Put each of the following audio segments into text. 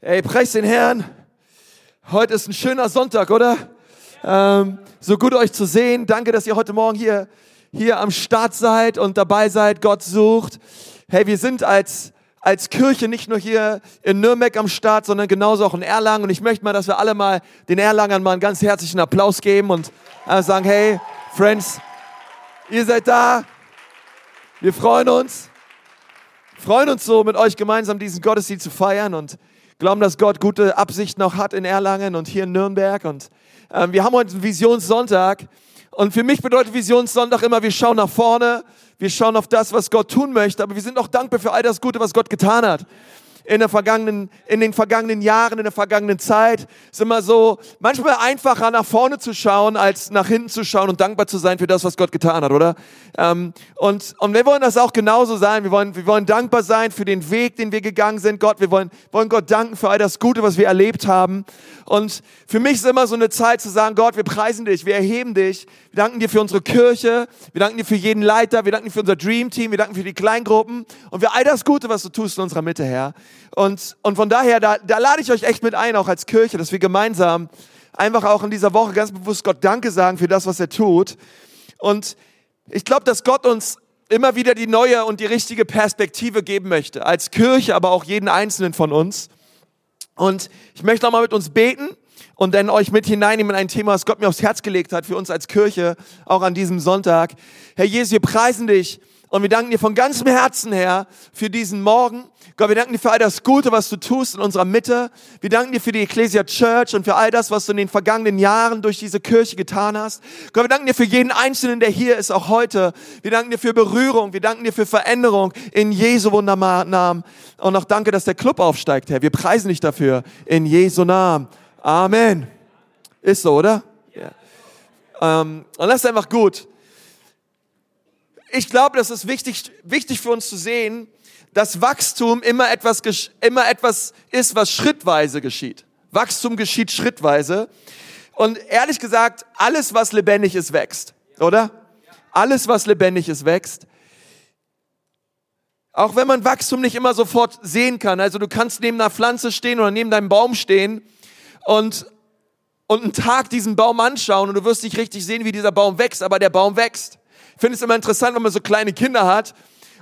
Ey, preis den Herrn. Heute ist ein schöner Sonntag, oder? Ähm, so gut euch zu sehen. Danke, dass ihr heute Morgen hier, hier am Start seid und dabei seid, Gott sucht. Hey, wir sind als, als Kirche nicht nur hier in Nürnberg am Start, sondern genauso auch in Erlangen. Und ich möchte mal, dass wir alle mal den Erlangern mal einen ganz herzlichen Applaus geben und äh, sagen, hey, Friends, ihr seid da. Wir freuen uns. Freuen uns so, mit euch gemeinsam diesen Gottesdienst zu feiern und glauben, dass Gott gute Absichten noch hat in Erlangen und hier in Nürnberg. Und ähm, wir haben heute einen Visionssonntag. Und für mich bedeutet Visionssonntag immer, wir schauen nach vorne, wir schauen auf das, was Gott tun möchte, aber wir sind auch dankbar für all das Gute, was Gott getan hat in, der vergangenen, in den vergangenen Jahren, in der vergangenen Zeit. ist immer so, manchmal einfacher nach vorne zu schauen, als nach hinten zu schauen und dankbar zu sein für das, was Gott getan hat, oder? Ähm, und, und wir wollen das auch genauso sein. Wir wollen, wir wollen dankbar sein für den Weg, den wir gegangen sind. Gott, wir wollen, wollen Gott danken für all das Gute, was wir erlebt haben. Und für mich ist immer so eine Zeit zu sagen, Gott, wir preisen dich, wir erheben dich. Wir danken dir für unsere Kirche. Wir danken dir für jeden Leiter. Wir danken dir für unser Dream Team. Wir danken für die Kleingruppen und für all das Gute, was du tust in unserer Mitte, Herr. Und, und von daher, da, da lade ich euch echt mit ein, auch als Kirche, dass wir gemeinsam einfach auch in dieser Woche ganz bewusst Gott Danke sagen für das, was er tut. Und ich glaube, dass Gott uns immer wieder die neue und die richtige Perspektive geben möchte, als Kirche, aber auch jeden Einzelnen von uns. Und ich möchte nochmal mit uns beten und dann euch mit hineinnehmen in ein Thema, das Gott mir aufs Herz gelegt hat für uns als Kirche, auch an diesem Sonntag. Herr Jesus, wir preisen dich und wir danken dir von ganzem Herzen, Herr, für diesen Morgen. Gott, wir danken dir für all das Gute, was du tust in unserer Mitte. Wir danken dir für die Ecclesia Church und für all das, was du in den vergangenen Jahren durch diese Kirche getan hast. Gott, wir danken dir für jeden Einzelnen, der hier ist, auch heute. Wir danken dir für Berührung. Wir danken dir für Veränderung in Jesu wunderbaren Namen. Und auch danke, dass der Club aufsteigt, Herr. Wir preisen dich dafür in Jesu Namen. Amen. Ist so, oder? Ja. Ähm, und das ist einfach gut ich glaube, das ist wichtig, wichtig für uns zu sehen, dass Wachstum immer etwas, immer etwas ist, was schrittweise geschieht. Wachstum geschieht schrittweise. Und ehrlich gesagt, alles, was lebendig ist, wächst. Oder? Alles, was lebendig ist, wächst. Auch wenn man Wachstum nicht immer sofort sehen kann. Also du kannst neben einer Pflanze stehen oder neben deinem Baum stehen und, und einen Tag diesen Baum anschauen und du wirst nicht richtig sehen, wie dieser Baum wächst, aber der Baum wächst. Finde es immer interessant, wenn man so kleine Kinder hat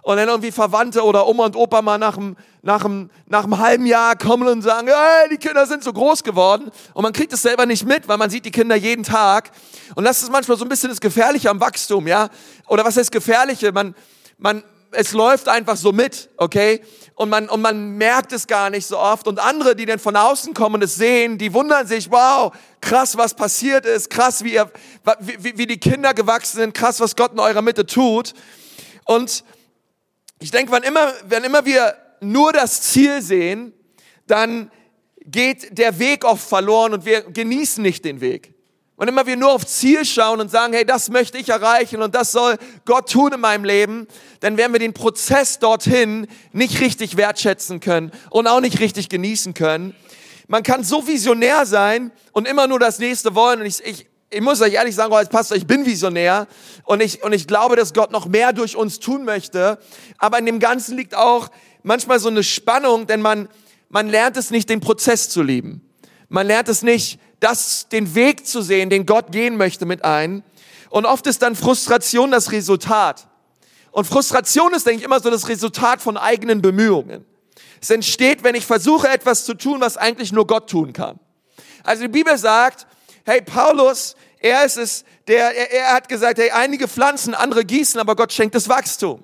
und dann irgendwie Verwandte oder Oma und Opa mal nach einem, nach halben Jahr kommen und sagen, hey, die Kinder sind so groß geworden. Und man kriegt es selber nicht mit, weil man sieht die Kinder jeden Tag. Und das ist manchmal so ein bisschen das Gefährliche am Wachstum, ja? Oder was heißt Gefährliche? Man, man, es läuft einfach so mit, okay? Und man, und man merkt es gar nicht so oft. Und andere, die dann von außen kommen und es sehen, die wundern sich, wow, krass, was passiert ist, krass, wie, ihr, wie, wie die Kinder gewachsen sind, krass, was Gott in eurer Mitte tut. Und ich denke, wann immer, wenn immer wir nur das Ziel sehen, dann geht der Weg oft verloren und wir genießen nicht den Weg. Und immer wir nur auf Ziel schauen und sagen, hey, das möchte ich erreichen und das soll Gott tun in meinem Leben, dann werden wir den Prozess dorthin nicht richtig wertschätzen können und auch nicht richtig genießen können. Man kann so visionär sein und immer nur das nächste wollen. Und ich, ich, ich muss euch ehrlich sagen, als Pastor, ich bin visionär und ich, und ich glaube, dass Gott noch mehr durch uns tun möchte. Aber in dem Ganzen liegt auch manchmal so eine Spannung, denn man, man lernt es nicht, den Prozess zu lieben. Man lernt es nicht, das, den Weg zu sehen, den Gott gehen möchte mit ein. Und oft ist dann Frustration das Resultat. Und Frustration ist, denke ich, immer so das Resultat von eigenen Bemühungen. Es entsteht, wenn ich versuche, etwas zu tun, was eigentlich nur Gott tun kann. Also die Bibel sagt, hey, Paulus, er ist es, der, er, er hat gesagt, hey, einige pflanzen, andere gießen, aber Gott schenkt das Wachstum.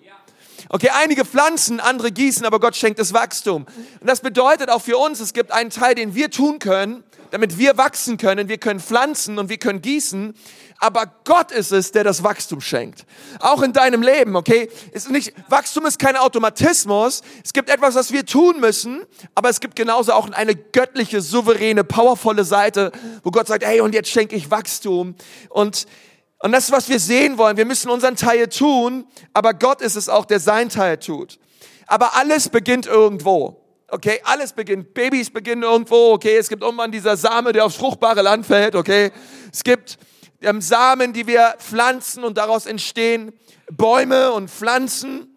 Okay, einige pflanzen, andere gießen, aber Gott schenkt das Wachstum. Und das bedeutet auch für uns, es gibt einen Teil, den wir tun können, damit wir wachsen können. Wir können pflanzen und wir können gießen. Aber Gott ist es, der das Wachstum schenkt. Auch in deinem Leben, okay? Ist nicht, Wachstum ist kein Automatismus. Es gibt etwas, was wir tun müssen. Aber es gibt genauso auch eine göttliche, souveräne, powervolle Seite, wo Gott sagt, hey, und jetzt schenke ich Wachstum. Und, und das was wir sehen wollen. Wir müssen unseren Teil tun. Aber Gott ist es auch, der sein Teil tut. Aber alles beginnt irgendwo. Okay, alles beginnt. Babys beginnen irgendwo. Okay, es gibt irgendwann dieser Same, der aufs fruchtbare Land fällt. Okay, es gibt ähm, Samen, die wir pflanzen und daraus entstehen Bäume und Pflanzen.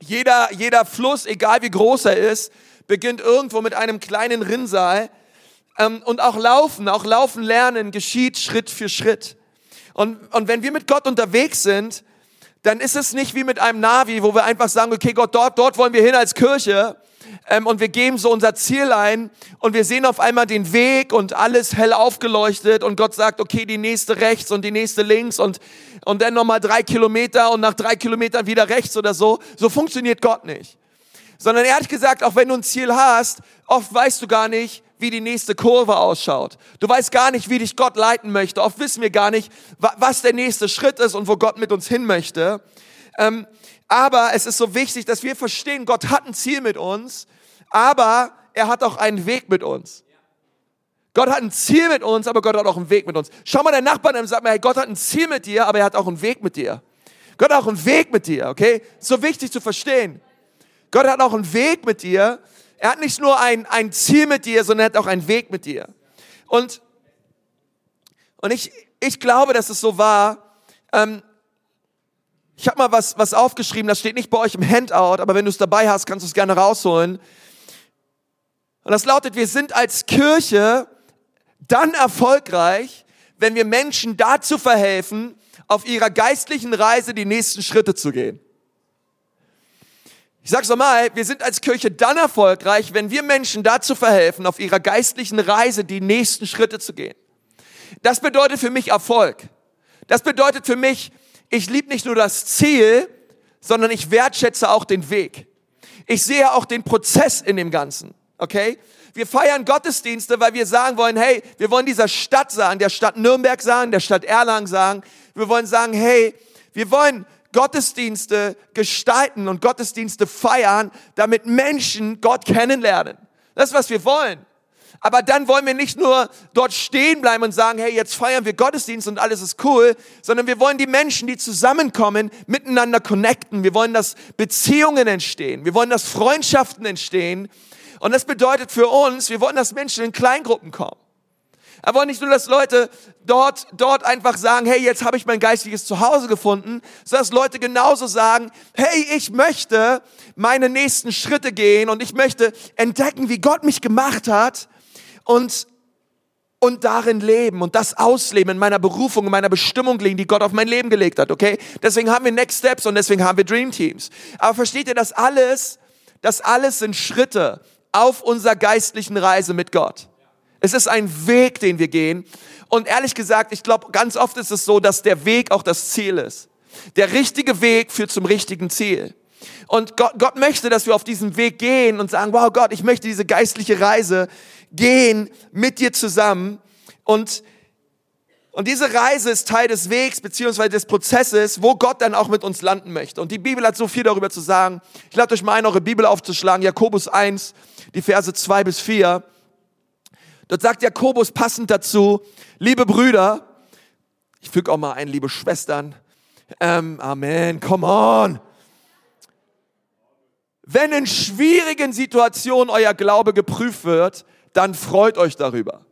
Jeder, jeder Fluss, egal wie groß er ist, beginnt irgendwo mit einem kleinen Rinnsal. Ähm, und auch Laufen, auch Laufen lernen geschieht Schritt für Schritt. Und, und wenn wir mit Gott unterwegs sind, dann ist es nicht wie mit einem Navi, wo wir einfach sagen, okay Gott, dort, dort wollen wir hin als Kirche. Ähm, und wir geben so unser Ziel ein und wir sehen auf einmal den Weg und alles hell aufgeleuchtet und Gott sagt, okay, die nächste rechts und die nächste links und, und dann nochmal drei Kilometer und nach drei Kilometern wieder rechts oder so. So funktioniert Gott nicht. Sondern er hat gesagt, auch wenn du ein Ziel hast, oft weißt du gar nicht, wie die nächste Kurve ausschaut. Du weißt gar nicht, wie dich Gott leiten möchte. Oft wissen wir gar nicht, was der nächste Schritt ist und wo Gott mit uns hin möchte. Ähm, aber es ist so wichtig, dass wir verstehen, Gott hat ein Ziel mit uns, aber er hat auch einen Weg mit uns. Gott hat ein Ziel mit uns, aber Gott hat auch einen Weg mit uns. Schau mal deinen Nachbarn an und sag mal, hey, Gott hat ein Ziel mit dir, aber er hat auch einen Weg mit dir. Gott hat auch einen Weg mit dir, okay? So wichtig zu verstehen. Gott hat auch einen Weg mit dir. Er hat nicht nur ein, ein Ziel mit dir, sondern er hat auch einen Weg mit dir. Und, und ich, ich glaube, dass es so war. Ähm, ich habe mal was, was aufgeschrieben, das steht nicht bei euch im Handout, aber wenn du es dabei hast, kannst du es gerne rausholen. Und das lautet, wir sind als Kirche dann erfolgreich, wenn wir Menschen dazu verhelfen, auf ihrer geistlichen Reise die nächsten Schritte zu gehen. Ich sag's nochmal, wir sind als Kirche dann erfolgreich, wenn wir Menschen dazu verhelfen, auf ihrer geistlichen Reise die nächsten Schritte zu gehen. Das bedeutet für mich Erfolg. Das bedeutet für mich, ich liebe nicht nur das Ziel, sondern ich wertschätze auch den Weg. Ich sehe auch den Prozess in dem Ganzen. Okay? Wir feiern Gottesdienste, weil wir sagen wollen, hey, wir wollen dieser Stadt sagen, der Stadt Nürnberg sagen, der Stadt Erlangen sagen. Wir wollen sagen, hey, wir wollen Gottesdienste gestalten und Gottesdienste feiern, damit Menschen Gott kennenlernen. Das ist, was wir wollen. Aber dann wollen wir nicht nur dort stehen bleiben und sagen, hey, jetzt feiern wir Gottesdienst und alles ist cool, sondern wir wollen die Menschen, die zusammenkommen, miteinander connecten. Wir wollen, dass Beziehungen entstehen. Wir wollen, dass Freundschaften entstehen. Und das bedeutet für uns, wir wollen, dass Menschen in Kleingruppen kommen. Er wollte nicht nur, dass Leute dort, dort einfach sagen, hey, jetzt habe ich mein geistiges Zuhause gefunden, sondern dass Leute genauso sagen, hey, ich möchte meine nächsten Schritte gehen und ich möchte entdecken, wie Gott mich gemacht hat und und darin leben und das ausleben in meiner Berufung, in meiner Bestimmung liegen, die Gott auf mein Leben gelegt hat, okay? Deswegen haben wir Next Steps und deswegen haben wir Dream Teams. Aber versteht ihr, das alles, das alles sind Schritte auf unserer geistlichen Reise mit Gott. Es ist ein Weg, den wir gehen. Und ehrlich gesagt, ich glaube, ganz oft ist es so, dass der Weg auch das Ziel ist. Der richtige Weg führt zum richtigen Ziel. Und Gott, Gott möchte, dass wir auf diesem Weg gehen und sagen, wow Gott, ich möchte diese geistliche Reise gehen mit dir zusammen. Und, und diese Reise ist Teil des Wegs beziehungsweise des Prozesses, wo Gott dann auch mit uns landen möchte. Und die Bibel hat so viel darüber zu sagen. Ich lade euch mal ein, eure Bibel aufzuschlagen. Jakobus 1, die Verse 2 bis 4. Dort sagt Jakobus passend dazu, liebe Brüder, ich füge auch mal ein, liebe Schwestern, ähm, Amen, come on. Wenn in schwierigen Situationen euer Glaube geprüft wird, dann freut euch darüber.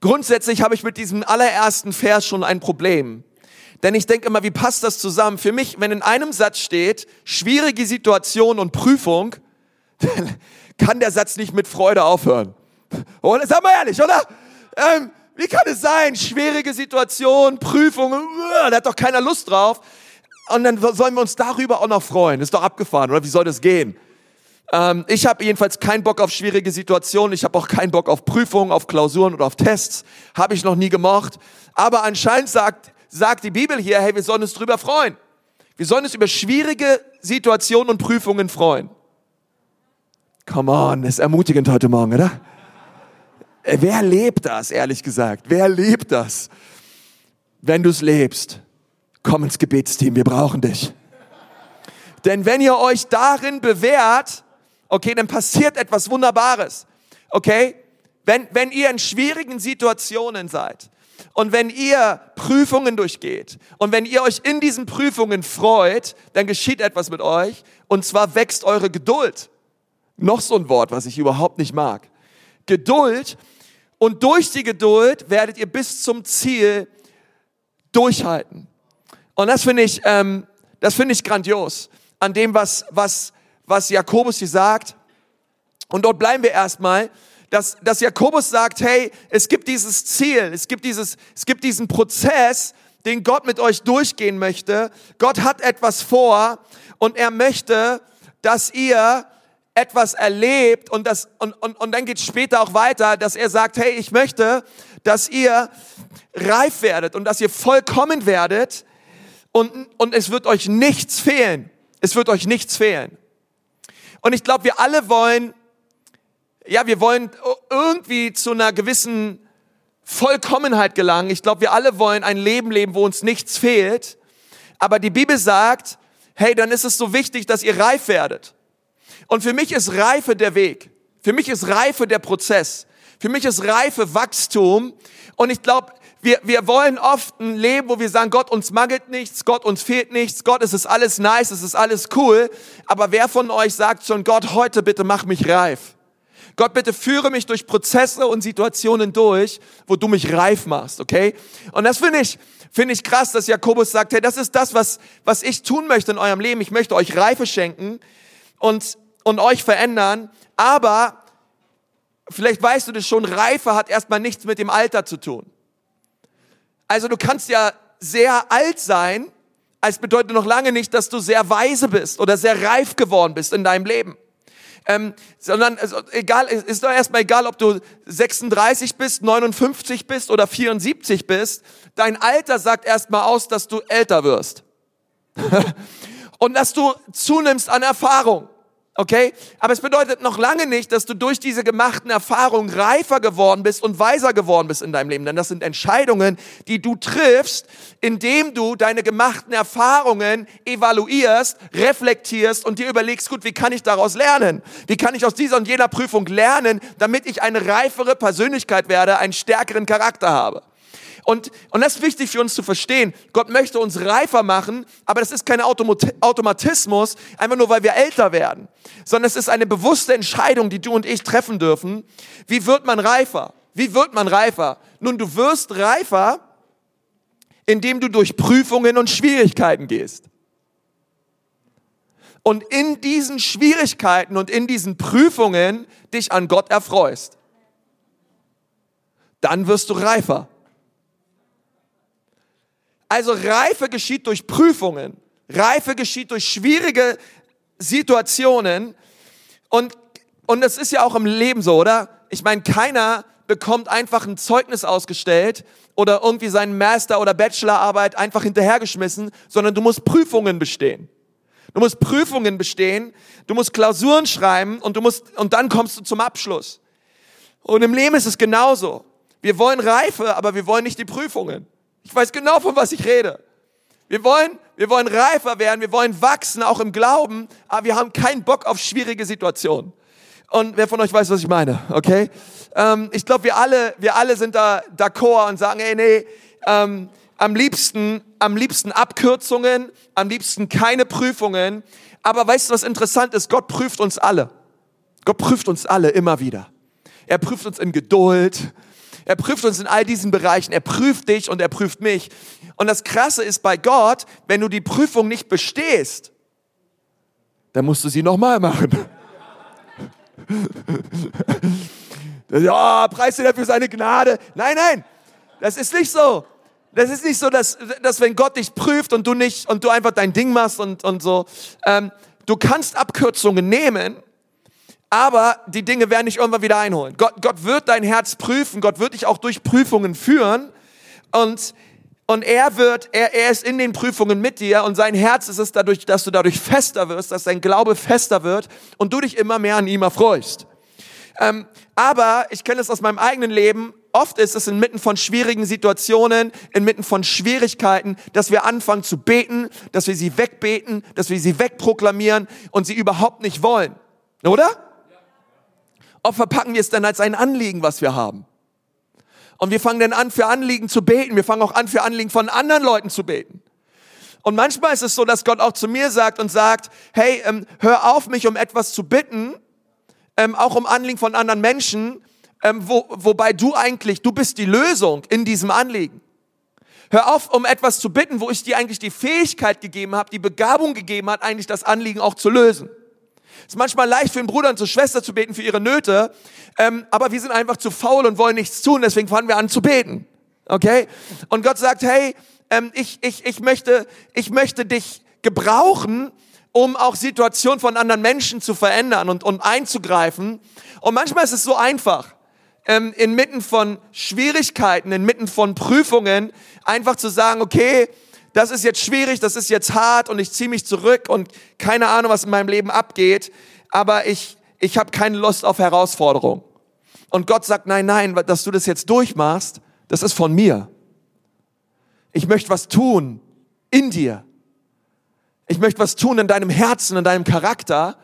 Grundsätzlich habe ich mit diesem allerersten Vers schon ein Problem. Denn ich denke immer, wie passt das zusammen? Für mich, wenn in einem Satz steht, schwierige Situation und Prüfung, dann kann der Satz nicht mit Freude aufhören. Und sag mal ehrlich, oder? Ähm, wie kann es sein? Schwierige Situation, Prüfungen, da hat doch keiner Lust drauf. Und dann sollen wir uns darüber auch noch freuen. ist doch abgefahren, oder? Wie soll das gehen? Ähm, ich habe jedenfalls keinen Bock auf schwierige Situationen. Ich habe auch keinen Bock auf Prüfungen, auf Klausuren oder auf Tests. Habe ich noch nie gemocht. Aber anscheinend sagt, sagt die Bibel hier, hey, wir sollen uns drüber freuen. Wir sollen uns über schwierige Situationen und Prüfungen freuen. Come on, ist ermutigend heute Morgen, oder? Äh, wer lebt das, ehrlich gesagt? Wer lebt das? Wenn du es lebst, komm ins Gebetsteam, wir brauchen dich. Denn wenn ihr euch darin bewährt, okay, dann passiert etwas Wunderbares. Okay? Wenn, wenn ihr in schwierigen Situationen seid und wenn ihr Prüfungen durchgeht und wenn ihr euch in diesen Prüfungen freut, dann geschieht etwas mit euch und zwar wächst eure Geduld. Noch so ein Wort, was ich überhaupt nicht mag. Geduld und durch die Geduld werdet ihr bis zum Ziel durchhalten. Und das finde ich, ähm, das finde ich grandios an dem, was, was, was Jakobus hier sagt. Und dort bleiben wir erstmal, dass, dass Jakobus sagt, hey, es gibt dieses Ziel, es gibt dieses, es gibt diesen Prozess, den Gott mit euch durchgehen möchte. Gott hat etwas vor und er möchte, dass ihr etwas erlebt und, das, und, und, und dann geht später auch weiter, dass er sagt, hey, ich möchte, dass ihr reif werdet und dass ihr vollkommen werdet und, und es wird euch nichts fehlen. Es wird euch nichts fehlen. Und ich glaube, wir alle wollen, ja, wir wollen irgendwie zu einer gewissen Vollkommenheit gelangen. Ich glaube, wir alle wollen ein Leben leben, wo uns nichts fehlt. Aber die Bibel sagt, hey, dann ist es so wichtig, dass ihr reif werdet. Und für mich ist Reife der Weg. Für mich ist Reife der Prozess. Für mich ist Reife Wachstum. Und ich glaube, wir, wir wollen oft ein Leben, wo wir sagen, Gott, uns mangelt nichts, Gott, uns fehlt nichts, Gott, es ist alles nice, es ist alles cool. Aber wer von euch sagt schon, Gott, heute bitte mach mich reif? Gott, bitte führe mich durch Prozesse und Situationen durch, wo du mich reif machst, okay? Und das finde ich, finde ich krass, dass Jakobus sagt, hey, das ist das, was, was ich tun möchte in eurem Leben. Ich möchte euch Reife schenken und, und euch verändern. Aber vielleicht weißt du das schon, Reife hat erstmal nichts mit dem Alter zu tun. Also du kannst ja sehr alt sein, es bedeutet noch lange nicht, dass du sehr weise bist oder sehr reif geworden bist in deinem Leben. Ähm, sondern also, egal, ist doch erstmal egal, ob du 36 bist, 59 bist oder 74 bist. Dein Alter sagt erstmal aus, dass du älter wirst. Und dass du zunimmst an Erfahrung. Okay? Aber es bedeutet noch lange nicht, dass du durch diese gemachten Erfahrungen reifer geworden bist und weiser geworden bist in deinem Leben. Denn das sind Entscheidungen, die du triffst, indem du deine gemachten Erfahrungen evaluierst, reflektierst und dir überlegst, gut, wie kann ich daraus lernen? Wie kann ich aus dieser und jener Prüfung lernen, damit ich eine reifere Persönlichkeit werde, einen stärkeren Charakter habe? Und, und das ist wichtig für uns zu verstehen. Gott möchte uns reifer machen, aber das ist kein Automatismus, einfach nur weil wir älter werden, sondern es ist eine bewusste Entscheidung, die du und ich treffen dürfen. Wie wird man reifer? Wie wird man reifer? Nun, du wirst reifer, indem du durch Prüfungen und Schwierigkeiten gehst. Und in diesen Schwierigkeiten und in diesen Prüfungen dich an Gott erfreust. Dann wirst du reifer. Also Reife geschieht durch Prüfungen. Reife geschieht durch schwierige Situationen. Und, und das ist ja auch im Leben so, oder? Ich meine, keiner bekommt einfach ein Zeugnis ausgestellt oder irgendwie seinen Master- oder Bachelorarbeit einfach hinterhergeschmissen, sondern du musst Prüfungen bestehen. Du musst Prüfungen bestehen, du musst Klausuren schreiben und du musst, und dann kommst du zum Abschluss. Und im Leben ist es genauso. Wir wollen Reife, aber wir wollen nicht die Prüfungen. Ich weiß genau, von was ich rede. Wir wollen, wir wollen reifer werden, wir wollen wachsen, auch im Glauben, aber wir haben keinen Bock auf schwierige Situationen. Und wer von euch weiß, was ich meine, okay? Ähm, ich glaube, wir alle, wir alle sind da d'accord und sagen, ey, nee, ähm, am liebsten, am liebsten Abkürzungen, am liebsten keine Prüfungen. Aber weißt du, was interessant ist? Gott prüft uns alle. Gott prüft uns alle immer wieder. Er prüft uns in Geduld. Er prüft uns in all diesen Bereichen. Er prüft dich und er prüft mich. Und das Krasse ist bei Gott, wenn du die Prüfung nicht bestehst, dann musst du sie nochmal machen. ja, preis dir dafür seine Gnade. Nein, nein, das ist nicht so. Das ist nicht so, dass, dass wenn Gott dich prüft und du nicht und du einfach dein Ding machst und, und so. Ähm, du kannst Abkürzungen nehmen, aber die Dinge werden dich irgendwann wieder einholen. Gott, Gott wird dein Herz prüfen, Gott wird dich auch durch Prüfungen führen und, und er wird, er, er ist in den Prüfungen mit dir und sein Herz ist es dadurch, dass du dadurch fester wirst, dass dein Glaube fester wird und du dich immer mehr an ihm erfreust. Ähm, aber ich kenne es aus meinem eigenen Leben, oft ist es inmitten von schwierigen Situationen, inmitten von Schwierigkeiten, dass wir anfangen zu beten, dass wir sie wegbeten, dass wir sie wegproklamieren und sie überhaupt nicht wollen. Oder? Oft verpacken wir es dann als ein Anliegen, was wir haben. Und wir fangen dann an, für Anliegen zu beten. Wir fangen auch an, für Anliegen von anderen Leuten zu beten. Und manchmal ist es so, dass Gott auch zu mir sagt und sagt, hey, ähm, hör auf, mich um etwas zu bitten, ähm, auch um Anliegen von anderen Menschen, ähm, wo, wobei du eigentlich, du bist die Lösung in diesem Anliegen. Hör auf, um etwas zu bitten, wo ich dir eigentlich die Fähigkeit gegeben habe, die Begabung gegeben hat, eigentlich das Anliegen auch zu lösen. Es ist manchmal leicht für einen Bruder und zur Schwester zu beten für ihre Nöte, ähm, aber wir sind einfach zu faul und wollen nichts tun, deswegen fangen wir an zu beten. Okay? Und Gott sagt, hey, ähm, ich, ich, ich, möchte, ich möchte dich gebrauchen, um auch Situationen von anderen Menschen zu verändern und, und einzugreifen. Und manchmal ist es so einfach, ähm, inmitten von Schwierigkeiten, inmitten von Prüfungen, einfach zu sagen, okay, das ist jetzt schwierig, das ist jetzt hart und ich ziehe mich zurück und keine Ahnung, was in meinem Leben abgeht, aber ich, ich habe keine Lust auf Herausforderung. Und Gott sagt, nein, nein, dass du das jetzt durchmachst, das ist von mir. Ich möchte was tun in dir. Ich möchte was tun in deinem Herzen, in deinem Charakter.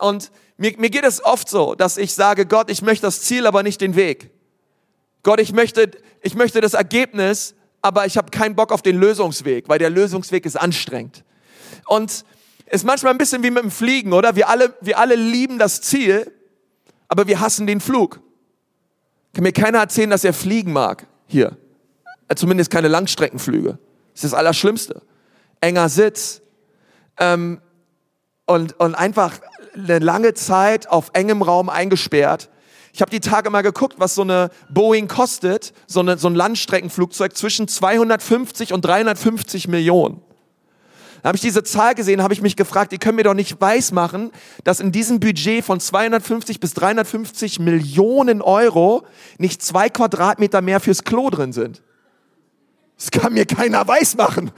Und mir, mir geht es oft so, dass ich sage, Gott, ich möchte das Ziel, aber nicht den Weg. Gott, ich möchte, ich möchte das Ergebnis, aber ich habe keinen Bock auf den Lösungsweg, weil der Lösungsweg ist anstrengend. Und ist manchmal ein bisschen wie mit dem Fliegen, oder? Wir alle, wir alle lieben das Ziel, aber wir hassen den Flug. Kann mir keiner erzählen, dass er fliegen mag hier. Zumindest keine Langstreckenflüge. Das ist das Allerschlimmste. Enger Sitz. Ähm, und, und einfach eine lange Zeit auf engem Raum eingesperrt. Ich habe die Tage mal geguckt, was so eine Boeing kostet, so, eine, so ein Landstreckenflugzeug zwischen 250 und 350 Millionen. Da habe ich diese Zahl gesehen, habe ich mich gefragt, die können mir doch nicht weismachen, dass in diesem Budget von 250 bis 350 Millionen Euro nicht zwei Quadratmeter mehr fürs Klo drin sind. Das kann mir keiner weismachen.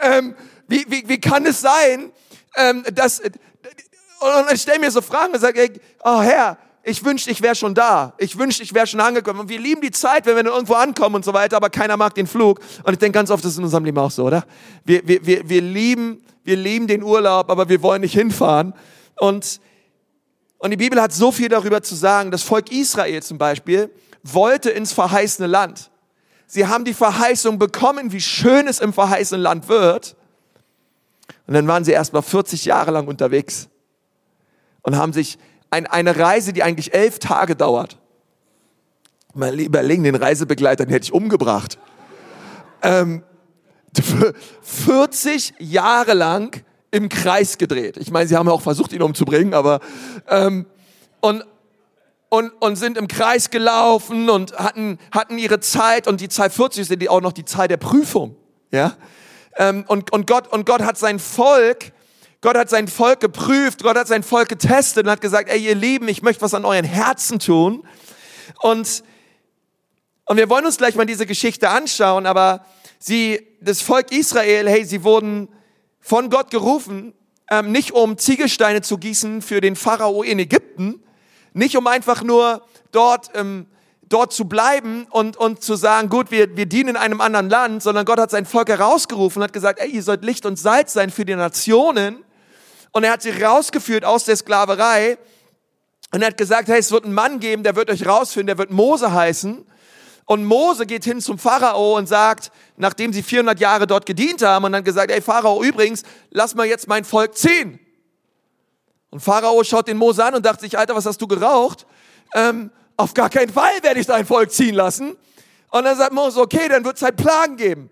Ähm, wie, wie, wie kann es sein, ähm, dass... Und ich stelle mir so Fragen und sage, oh Herr, ich wünschte, ich wäre schon da. Ich wünschte, ich wäre schon angekommen. Und wir lieben die Zeit, wenn wir irgendwo ankommen und so weiter, aber keiner mag den Flug. Und ich denke ganz oft, das ist in unserem Leben auch so, oder? Wir, wir, wir, wir, lieben, wir lieben den Urlaub, aber wir wollen nicht hinfahren. Und, und die Bibel hat so viel darüber zu sagen. Das Volk Israel zum Beispiel wollte ins verheißene Land. Sie haben die Verheißung bekommen, wie schön es im verheißenen Land wird. Und dann waren sie erst mal 40 Jahre lang unterwegs und haben sich ein, eine Reise, die eigentlich elf Tage dauert. Mal überlegen, den Reisebegleiter, den hätte ich umgebracht. Ähm, 40 Jahre lang im Kreis gedreht. Ich meine, sie haben auch versucht, ihn umzubringen, aber ähm, und, und, und sind im Kreis gelaufen und hatten, hatten ihre Zeit und die Zeit 40 sind die auch noch die Zeit der Prüfung. Ja? Ähm, und, und, Gott, und Gott hat sein Volk Gott hat sein Volk geprüft, Gott hat sein Volk getestet und hat gesagt, ey ihr Lieben, ich möchte was an euren Herzen tun. Und, und wir wollen uns gleich mal diese Geschichte anschauen, aber sie, das Volk Israel, hey, sie wurden von Gott gerufen, ähm, nicht um Ziegelsteine zu gießen für den Pharao in Ägypten, nicht um einfach nur dort, ähm, dort zu bleiben und, und zu sagen, gut, wir, wir dienen in einem anderen Land, sondern Gott hat sein Volk herausgerufen und hat gesagt, ey, ihr sollt Licht und Salz sein für die Nationen. Und er hat sie rausgeführt aus der Sklaverei. Und er hat gesagt, hey, es wird einen Mann geben, der wird euch rausführen, der wird Mose heißen. Und Mose geht hin zum Pharao und sagt, nachdem sie 400 Jahre dort gedient haben, und dann gesagt, ey Pharao, übrigens, lass mal jetzt mein Volk ziehen. Und Pharao schaut den Mose an und dachte sich, Alter, was hast du geraucht? Ähm, auf gar keinen Fall werde ich dein Volk ziehen lassen. Und dann sagt Mose, okay, dann wird es halt Plagen geben.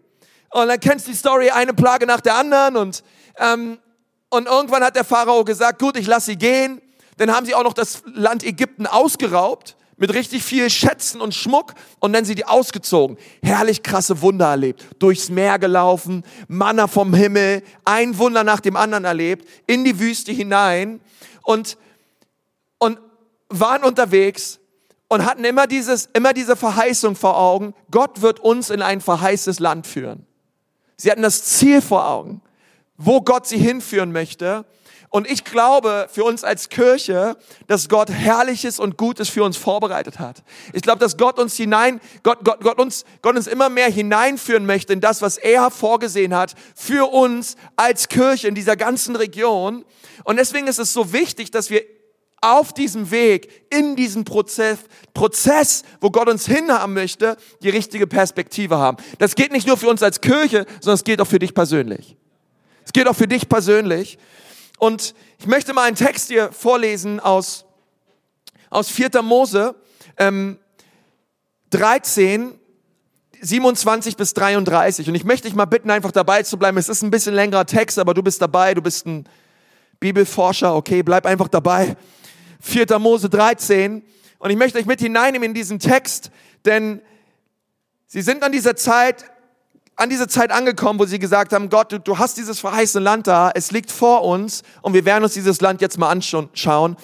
Und dann kennst du die Story, eine Plage nach der anderen. Und ähm, und irgendwann hat der Pharao gesagt, gut, ich lasse sie gehen. Dann haben sie auch noch das Land Ägypten ausgeraubt mit richtig viel Schätzen und Schmuck und dann sind die ausgezogen. Herrlich krasse Wunder erlebt. Durchs Meer gelaufen, Manna vom Himmel, ein Wunder nach dem anderen erlebt, in die Wüste hinein und, und waren unterwegs und hatten immer dieses, immer diese Verheißung vor Augen. Gott wird uns in ein verheißtes Land führen. Sie hatten das Ziel vor Augen wo Gott sie hinführen möchte. Und ich glaube für uns als Kirche, dass Gott Herrliches und Gutes für uns vorbereitet hat. Ich glaube, dass Gott uns hinein, Gott, Gott, Gott, uns, Gott uns immer mehr hineinführen möchte in das, was er vorgesehen hat für uns als Kirche in dieser ganzen Region. Und deswegen ist es so wichtig, dass wir auf diesem Weg, in diesem Prozess, Prozess, wo Gott uns hinhaben möchte, die richtige Perspektive haben. Das geht nicht nur für uns als Kirche, sondern es geht auch für dich persönlich. Es geht auch für dich persönlich. Und ich möchte mal einen Text hier vorlesen aus, aus 4. Mose ähm, 13, 27 bis 33. Und ich möchte dich mal bitten, einfach dabei zu bleiben. Es ist ein bisschen längerer Text, aber du bist dabei, du bist ein, Bibelforscher, okay, bleib einfach dabei. 4. Mose 13. Und ich möchte euch mit hineinnehmen in diesen Text, denn sie sind an dieser Zeit, an dieser Zeit angekommen, wo sie gesagt haben, Gott, du, du hast dieses verheißene Land da, es liegt vor uns und wir werden uns dieses Land jetzt mal anschauen.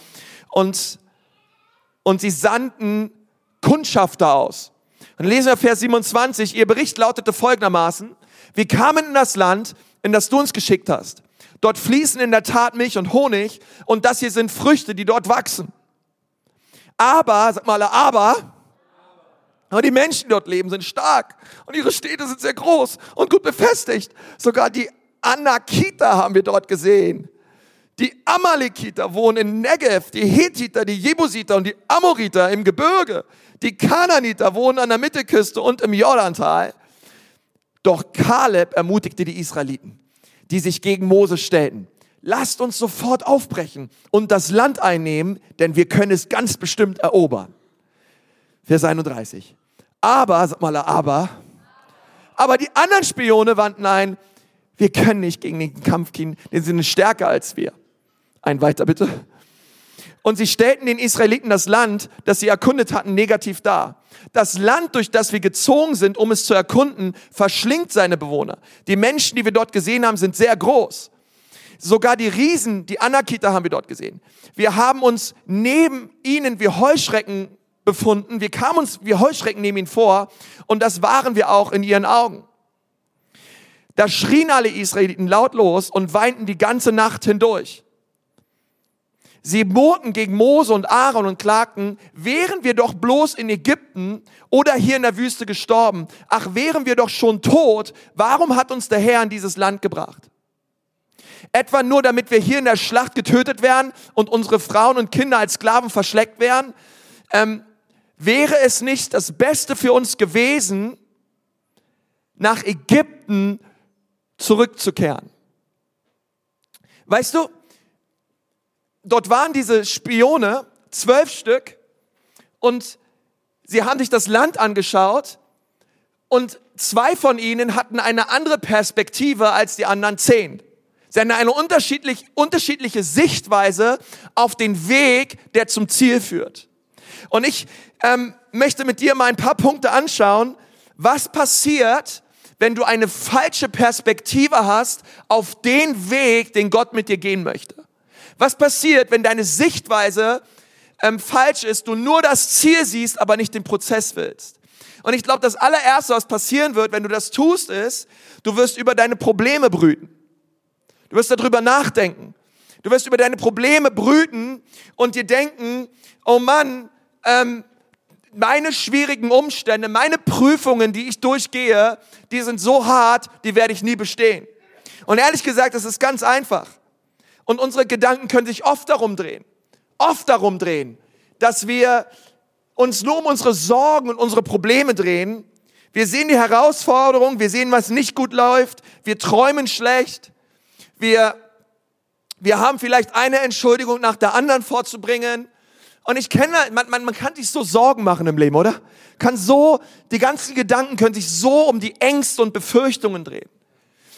Und, und sie sandten Kundschafter aus. Und lesen wir Vers 27, ihr Bericht lautete folgendermaßen, wir kamen in das Land, in das du uns geschickt hast. Dort fließen in der Tat Milch und Honig und das hier sind Früchte, die dort wachsen. Aber, sag mal, aber, aber die Menschen, die dort leben, sind stark und ihre Städte sind sehr groß und gut befestigt. Sogar die Anakita haben wir dort gesehen. Die Amalekiter wohnen in Negev, die Hethiter, die Jebusiter und die Amoriter im Gebirge. Die Kananiter wohnen an der Mittelküste und im Jordantal. Doch Kaleb ermutigte die Israeliten, die sich gegen Mose stellten. Lasst uns sofort aufbrechen und das Land einnehmen, denn wir können es ganz bestimmt erobern. Vers 31. Aber, sag mal, aber, aber die anderen Spione wandten ein, wir können nicht gegen den Kampf gehen, denn sie sind stärker als wir. Ein weiter bitte. Und sie stellten den Israeliten das Land, das sie erkundet hatten, negativ dar. Das Land, durch das wir gezogen sind, um es zu erkunden, verschlingt seine Bewohner. Die Menschen, die wir dort gesehen haben, sind sehr groß. Sogar die Riesen, die Anakita haben wir dort gesehen. Wir haben uns neben ihnen wie Heuschrecken befunden. Wir kamen uns wie Heuschrecken neben ihnen vor und das waren wir auch in ihren Augen. Da schrien alle Israeliten lautlos und weinten die ganze Nacht hindurch. Sie murrten gegen Mose und Aaron und klagten, wären wir doch bloß in Ägypten oder hier in der Wüste gestorben. Ach, wären wir doch schon tot. Warum hat uns der Herr in dieses Land gebracht? Etwa nur, damit wir hier in der Schlacht getötet werden und unsere Frauen und Kinder als Sklaven verschleckt werden? Ähm, wäre es nicht das Beste für uns gewesen, nach Ägypten zurückzukehren? Weißt du, dort waren diese Spione, zwölf Stück, und sie haben sich das Land angeschaut und zwei von ihnen hatten eine andere Perspektive als die anderen zehn. Sie hatten eine unterschiedlich, unterschiedliche Sichtweise auf den Weg, der zum Ziel führt. Und ich ähm, möchte mit dir mal ein paar Punkte anschauen, was passiert, wenn du eine falsche Perspektive hast auf den Weg, den Gott mit dir gehen möchte. Was passiert, wenn deine Sichtweise ähm, falsch ist, du nur das Ziel siehst, aber nicht den Prozess willst? Und ich glaube, das allererste, was passieren wird, wenn du das tust, ist, du wirst über deine Probleme brüten. Du wirst darüber nachdenken. Du wirst über deine Probleme brüten und dir denken, oh Mann, ähm, meine schwierigen Umstände, meine Prüfungen, die ich durchgehe, die sind so hart, die werde ich nie bestehen. Und ehrlich gesagt, das ist ganz einfach. Und unsere Gedanken können sich oft darum drehen, oft darum drehen, dass wir uns nur um unsere Sorgen und unsere Probleme drehen. Wir sehen die Herausforderung, wir sehen, was nicht gut läuft, wir träumen schlecht, wir, wir haben vielleicht eine Entschuldigung nach der anderen vorzubringen. Und ich kenne, man, man, man kann sich so Sorgen machen im Leben, oder? Kann so, die ganzen Gedanken können sich so um die Ängste und Befürchtungen drehen.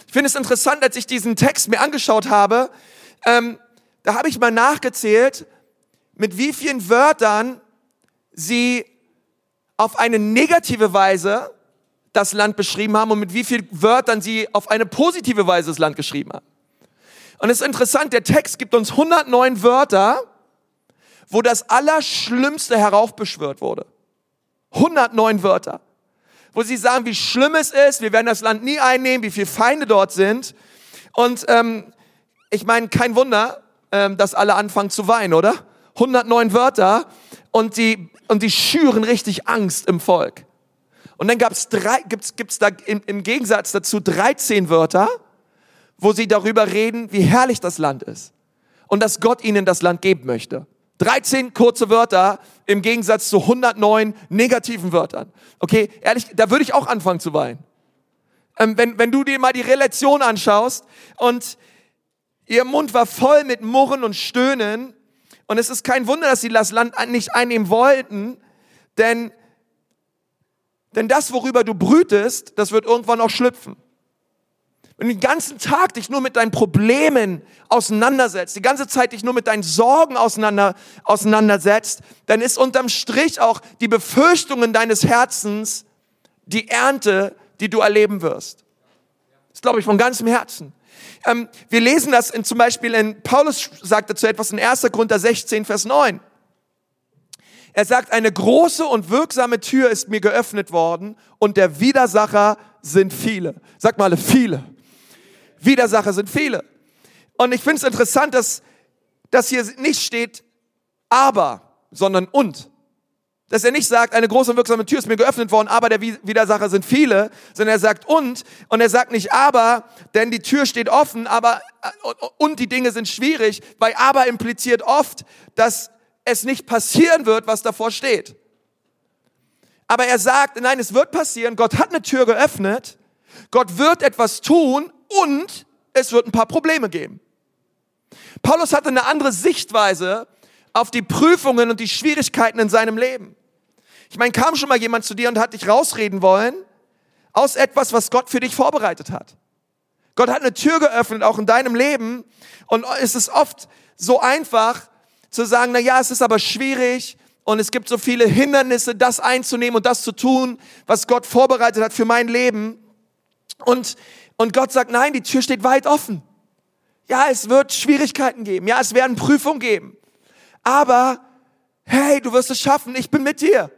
Ich finde es interessant, als ich diesen Text mir angeschaut habe, ähm, da habe ich mal nachgezählt, mit wie vielen Wörtern sie auf eine negative Weise das Land beschrieben haben und mit wie vielen Wörtern sie auf eine positive Weise das Land geschrieben haben. Und es ist interessant, der Text gibt uns 109 Wörter, wo das Allerschlimmste heraufbeschwört wurde. 109 Wörter. Wo sie sagen, wie schlimm es ist, wir werden das Land nie einnehmen, wie viele Feinde dort sind. Und ähm, ich meine, kein Wunder, ähm, dass alle anfangen zu weinen, oder? 109 Wörter und die, und die schüren richtig Angst im Volk. Und dann gab's drei, gibt's, gibt's da im, im Gegensatz dazu 13 Wörter, wo sie darüber reden, wie herrlich das Land ist und dass Gott ihnen das Land geben möchte. 13 kurze Wörter im Gegensatz zu 109 negativen Wörtern. Okay, ehrlich, da würde ich auch anfangen zu weinen. Ähm, wenn, wenn du dir mal die Relation anschaust und Ihr Mund war voll mit Murren und Stöhnen. Und es ist kein Wunder, dass sie das Land nicht einnehmen wollten, denn, denn das, worüber du brütest, das wird irgendwann auch schlüpfen. Wenn du den ganzen Tag dich nur mit deinen Problemen auseinandersetzt, die ganze Zeit dich nur mit deinen Sorgen auseinander, auseinandersetzt, dann ist unterm Strich auch die Befürchtungen deines Herzens die Ernte, die du erleben wirst. Das glaube ich von ganzem Herzen. Ähm, wir lesen das in, zum Beispiel in, Paulus sagt dazu etwas in 1. Korinther 16, Vers 9. Er sagt, eine große und wirksame Tür ist mir geöffnet worden und der Widersacher sind viele. Sag mal, viele. Widersacher sind viele. Und ich finde es interessant, dass, dass hier nicht steht aber, sondern und. Dass er nicht sagt, eine große und wirksame Tür ist mir geöffnet worden, aber der Widersacher sind viele, sondern er sagt und. Und er sagt nicht aber, denn die Tür steht offen, aber und die Dinge sind schwierig, weil aber impliziert oft, dass es nicht passieren wird, was davor steht. Aber er sagt, nein, es wird passieren, Gott hat eine Tür geöffnet, Gott wird etwas tun und es wird ein paar Probleme geben. Paulus hatte eine andere Sichtweise auf die Prüfungen und die Schwierigkeiten in seinem Leben. Ich meine, kam schon mal jemand zu dir und hat dich rausreden wollen aus etwas, was Gott für dich vorbereitet hat. Gott hat eine Tür geöffnet, auch in deinem Leben. Und es ist oft so einfach zu sagen, na ja, es ist aber schwierig und es gibt so viele Hindernisse, das einzunehmen und das zu tun, was Gott vorbereitet hat für mein Leben. Und, und Gott sagt, nein, die Tür steht weit offen. Ja, es wird Schwierigkeiten geben. Ja, es werden Prüfungen geben. Aber, hey, du wirst es schaffen. Ich bin mit dir.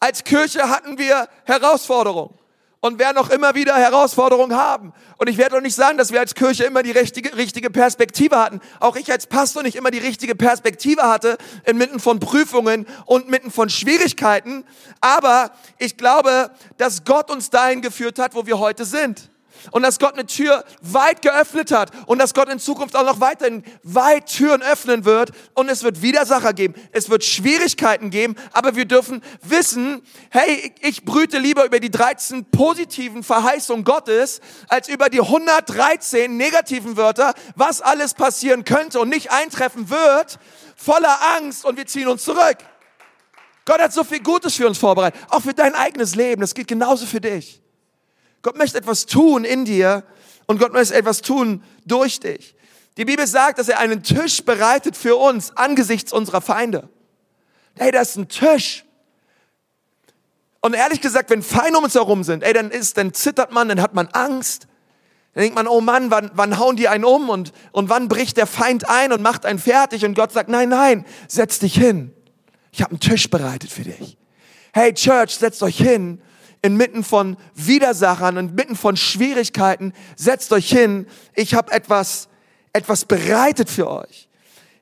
Als Kirche hatten wir Herausforderungen und werden auch immer wieder Herausforderungen haben. Und ich werde doch nicht sagen, dass wir als Kirche immer die richtige, richtige Perspektive hatten. Auch ich als Pastor nicht immer die richtige Perspektive hatte, inmitten von Prüfungen und mitten von Schwierigkeiten. Aber ich glaube, dass Gott uns dahin geführt hat, wo wir heute sind und dass Gott eine Tür weit geöffnet hat und dass Gott in Zukunft auch noch weiterhin weit Türen öffnen wird und es wird Widersacher geben, es wird Schwierigkeiten geben, aber wir dürfen wissen, hey, ich brüte lieber über die 13 positiven Verheißungen Gottes als über die 113 negativen Wörter, was alles passieren könnte und nicht eintreffen wird, voller Angst und wir ziehen uns zurück. Gott hat so viel Gutes für uns vorbereitet, auch für dein eigenes Leben, das geht genauso für dich. Gott möchte etwas tun in dir und Gott möchte etwas tun durch dich. Die Bibel sagt, dass er einen Tisch bereitet für uns angesichts unserer Feinde. Hey, das ist ein Tisch. Und ehrlich gesagt, wenn Feinde um uns herum sind, ey, dann ist, dann zittert man, dann hat man Angst. Dann denkt man, oh Mann, wann, wann hauen die einen um und, und wann bricht der Feind ein und macht einen fertig? Und Gott sagt, nein, nein, setz dich hin. Ich habe einen Tisch bereitet für dich. Hey Church, setzt euch hin inmitten von Widersachern, inmitten von Schwierigkeiten, setzt euch hin, ich habe etwas, etwas bereitet für euch.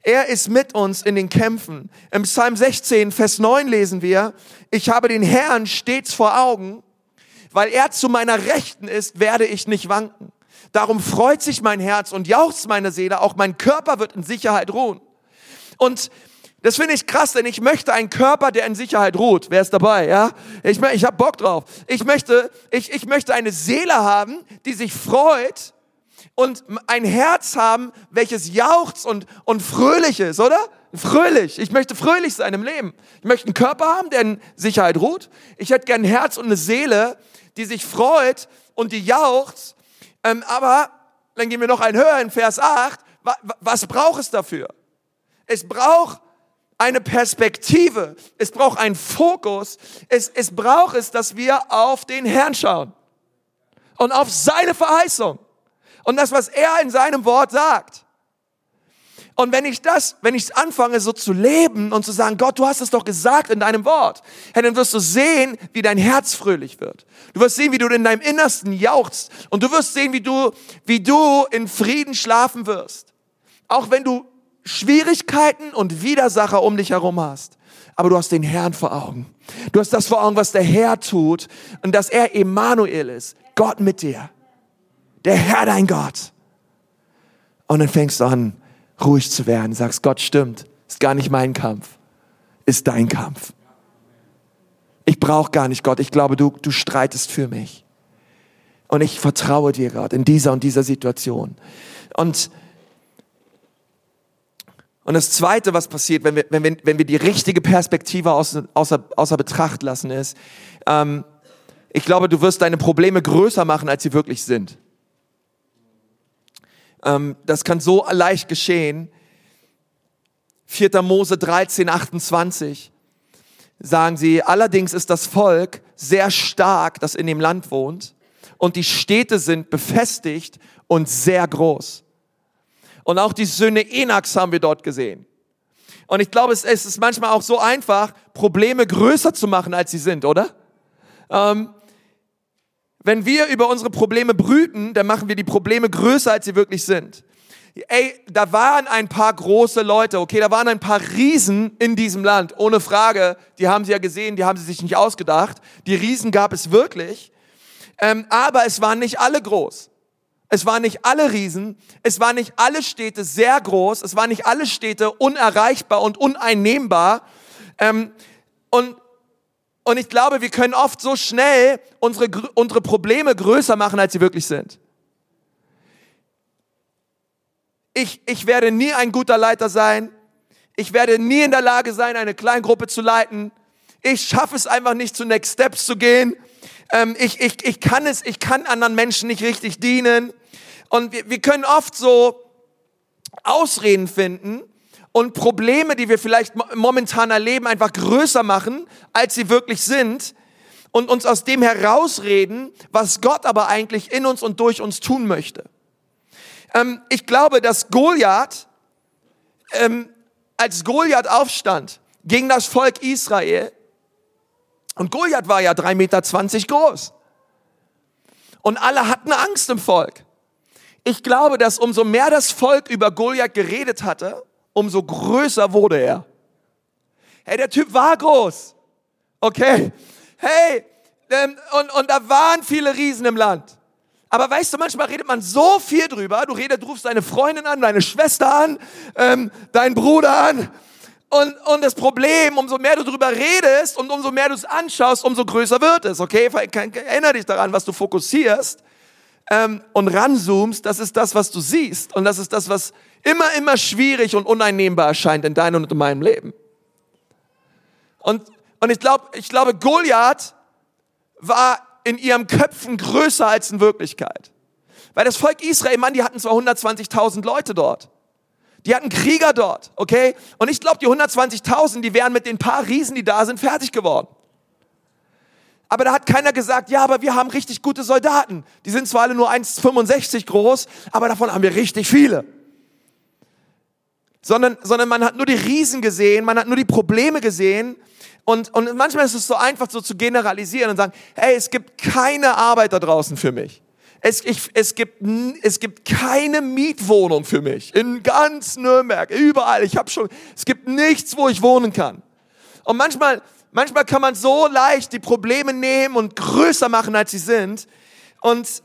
Er ist mit uns in den Kämpfen. Im Psalm 16, Vers 9 lesen wir, ich habe den Herrn stets vor Augen, weil er zu meiner Rechten ist, werde ich nicht wanken. Darum freut sich mein Herz und jauchzt meine Seele, auch mein Körper wird in Sicherheit ruhen. Und das finde ich krass, denn ich möchte einen Körper, der in Sicherheit ruht. Wer ist dabei? Ja, ich, ich habe Bock drauf. Ich möchte, ich, ich möchte eine Seele haben, die sich freut und ein Herz haben, welches jauchzt und, und fröhlich ist, oder? Fröhlich. Ich möchte fröhlich sein im Leben. Ich möchte einen Körper haben, der in Sicherheit ruht. Ich hätte gern ein Herz und eine Seele, die sich freut und die jauchzt. Ähm, aber dann gehen wir noch ein höher in Vers 8. Was braucht es dafür? Es braucht eine Perspektive, es braucht einen Fokus, es, es braucht es, dass wir auf den Herrn schauen und auf seine Verheißung und das, was er in seinem Wort sagt. Und wenn ich das, wenn ich anfange so zu leben und zu sagen, Gott, du hast es doch gesagt in deinem Wort, dann wirst du sehen, wie dein Herz fröhlich wird. Du wirst sehen, wie du in deinem Innersten jauchzt und du wirst sehen, wie du, wie du in Frieden schlafen wirst. Auch wenn du Schwierigkeiten und Widersacher um dich herum hast. Aber du hast den Herrn vor Augen. Du hast das vor Augen, was der Herr tut und dass er Emanuel ist. Gott mit dir. Der Herr dein Gott. Und dann fängst du an, ruhig zu werden. Sagst, Gott stimmt. Ist gar nicht mein Kampf. Ist dein Kampf. Ich brauche gar nicht Gott. Ich glaube, du, du streitest für mich. Und ich vertraue dir, Gott, in dieser und dieser Situation. Und und das Zweite, was passiert, wenn wir, wenn wir, wenn wir die richtige Perspektive außer, außer, außer Betracht lassen, ist, ähm, ich glaube, du wirst deine Probleme größer machen, als sie wirklich sind. Ähm, das kann so leicht geschehen. 4. Mose 13, 28 sagen sie, allerdings ist das Volk sehr stark, das in dem Land wohnt, und die Städte sind befestigt und sehr groß. Und auch die Söhne Enaks haben wir dort gesehen. Und ich glaube, es ist manchmal auch so einfach, Probleme größer zu machen, als sie sind, oder? Ähm, wenn wir über unsere Probleme brüten, dann machen wir die Probleme größer, als sie wirklich sind. Ey, da waren ein paar große Leute, okay, da waren ein paar Riesen in diesem Land, ohne Frage. Die haben sie ja gesehen, die haben sie sich nicht ausgedacht. Die Riesen gab es wirklich. Ähm, aber es waren nicht alle groß. Es waren nicht alle Riesen, es waren nicht alle Städte sehr groß, es waren nicht alle Städte unerreichbar und uneinnehmbar. Ähm, und, und ich glaube, wir können oft so schnell unsere, unsere Probleme größer machen, als sie wirklich sind. Ich, ich werde nie ein guter Leiter sein. Ich werde nie in der Lage sein, eine Kleingruppe zu leiten. Ich schaffe es einfach nicht, zu Next Steps zu gehen. Ähm, ich, ich, ich kann es, ich kann anderen Menschen nicht richtig dienen. Und wir, wir können oft so Ausreden finden und Probleme, die wir vielleicht momentan erleben, einfach größer machen, als sie wirklich sind und uns aus dem herausreden, was Gott aber eigentlich in uns und durch uns tun möchte. Ähm, ich glaube, dass Goliath, ähm, als Goliath aufstand gegen das Volk Israel, und Goliath war ja 3,20 Meter groß. Und alle hatten Angst im Volk. Ich glaube, dass umso mehr das Volk über Goliath geredet hatte, umso größer wurde er. Hey, der Typ war groß. Okay. Hey, ähm, und, und da waren viele Riesen im Land. Aber weißt du, manchmal redet man so viel drüber. Du redest, du rufst deine Freundin an, deine Schwester an, ähm, deinen Bruder an. Und, und das Problem, umso mehr du drüber redest und umso mehr du es anschaust, umso größer wird es. Okay, erinnere dich daran, was du fokussierst ähm, und ranzoomst, das ist das, was du siehst. Und das ist das, was immer, immer schwierig und uneinnehmbar erscheint in deinem und in meinem Leben. Und, und ich, glaub, ich glaube, Goliath war in ihrem Köpfen größer als in Wirklichkeit. Weil das Volk Israel, Mann, die hatten zwar 120.000 Leute dort. Die hatten Krieger dort, okay? Und ich glaube, die 120.000, die wären mit den paar Riesen, die da sind, fertig geworden. Aber da hat keiner gesagt, ja, aber wir haben richtig gute Soldaten. Die sind zwar alle nur 1,65 groß, aber davon haben wir richtig viele. Sondern, sondern man hat nur die Riesen gesehen, man hat nur die Probleme gesehen. Und, und manchmal ist es so einfach so zu generalisieren und sagen, hey, es gibt keine Arbeit da draußen für mich. Es, ich, es, gibt, es gibt keine Mietwohnung für mich. In ganz Nürnberg, überall. Ich habe schon, es gibt nichts, wo ich wohnen kann. Und manchmal, Manchmal kann man so leicht die Probleme nehmen und größer machen, als sie sind. Und,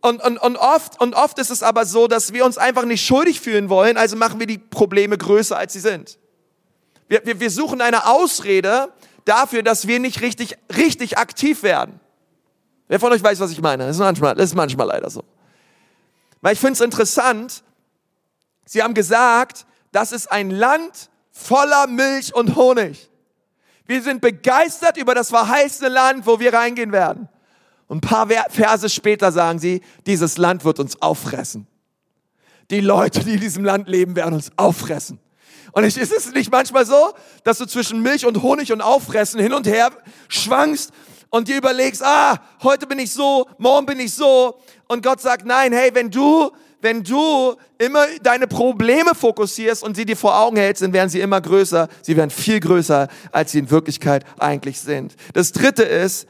und, und, und, oft, und oft ist es aber so, dass wir uns einfach nicht schuldig fühlen wollen, also machen wir die Probleme größer, als sie sind. Wir, wir, wir suchen eine Ausrede dafür, dass wir nicht richtig, richtig aktiv werden. Wer von euch weiß, was ich meine? Das ist manchmal, das ist manchmal leider so. Weil ich finde es interessant, sie haben gesagt, das ist ein Land voller Milch und Honig. Wir sind begeistert über das verheißene Land, wo wir reingehen werden. Und ein paar Verse später sagen sie, dieses Land wird uns auffressen. Die Leute, die in diesem Land leben, werden uns auffressen. Und ist es nicht manchmal so, dass du zwischen Milch und Honig und Auffressen hin und her schwankst und dir überlegst, ah, heute bin ich so, morgen bin ich so. Und Gott sagt, nein, hey, wenn du wenn du immer deine Probleme fokussierst und sie dir vor Augen hältst, dann werden sie immer größer. Sie werden viel größer, als sie in Wirklichkeit eigentlich sind. Das dritte ist,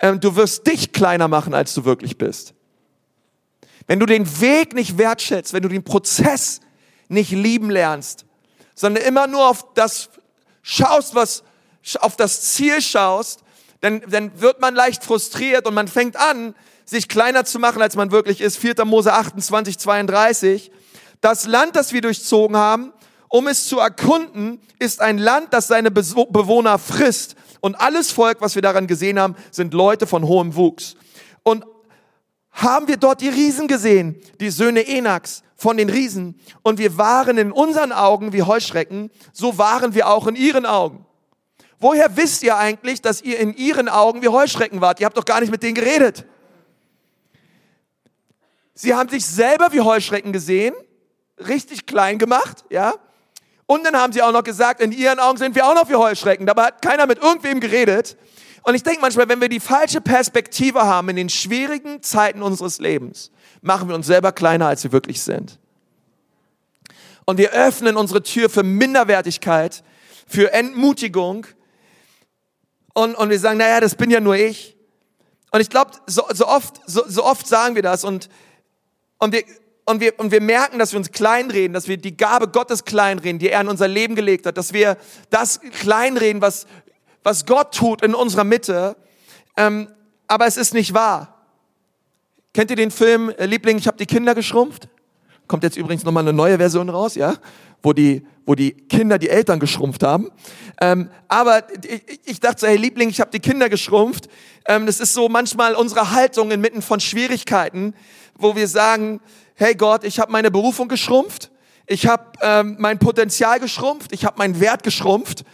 ähm, du wirst dich kleiner machen, als du wirklich bist. Wenn du den Weg nicht wertschätzt, wenn du den Prozess nicht lieben lernst, sondern immer nur auf das schaust, was, auf das Ziel schaust, dann, dann wird man leicht frustriert und man fängt an, sich kleiner zu machen, als man wirklich ist. 4. Mose 28, 32. Das Land, das wir durchzogen haben, um es zu erkunden, ist ein Land, das seine Bewohner frisst. Und alles Volk, was wir daran gesehen haben, sind Leute von hohem Wuchs. Und haben wir dort die Riesen gesehen, die Söhne Enaks von den Riesen. Und wir waren in unseren Augen wie Heuschrecken, so waren wir auch in ihren Augen. Woher wisst ihr eigentlich, dass ihr in ihren Augen wie Heuschrecken wart? Ihr habt doch gar nicht mit denen geredet. Sie haben sich selber wie Heuschrecken gesehen, richtig klein gemacht, ja. Und dann haben sie auch noch gesagt, in ihren Augen sind wir auch noch wie Heuschrecken. Dabei hat keiner mit irgendwem geredet. Und ich denke manchmal, wenn wir die falsche Perspektive haben in den schwierigen Zeiten unseres Lebens, machen wir uns selber kleiner, als wir wirklich sind. Und wir öffnen unsere Tür für Minderwertigkeit, für Entmutigung. Und, und wir sagen, naja, das bin ja nur ich. Und ich glaube, so, so, oft, so, so oft sagen wir das und, und, wir, und, wir, und wir merken, dass wir uns kleinreden, dass wir die Gabe Gottes kleinreden, die er in unser Leben gelegt hat, dass wir das kleinreden, was was Gott tut in unserer Mitte, ähm, aber es ist nicht wahr. Kennt ihr den Film äh, Liebling, ich habe die Kinder geschrumpft? Kommt jetzt übrigens nochmal eine neue Version raus, ja? Wo die, wo die Kinder die Eltern geschrumpft haben. Ähm, aber ich, ich dachte so, hey Liebling, ich habe die Kinder geschrumpft. Ähm, das ist so manchmal unsere Haltung inmitten von Schwierigkeiten, wo wir sagen, hey Gott, ich habe meine Berufung geschrumpft, ich habe ähm, mein Potenzial geschrumpft, ich habe meinen Wert geschrumpft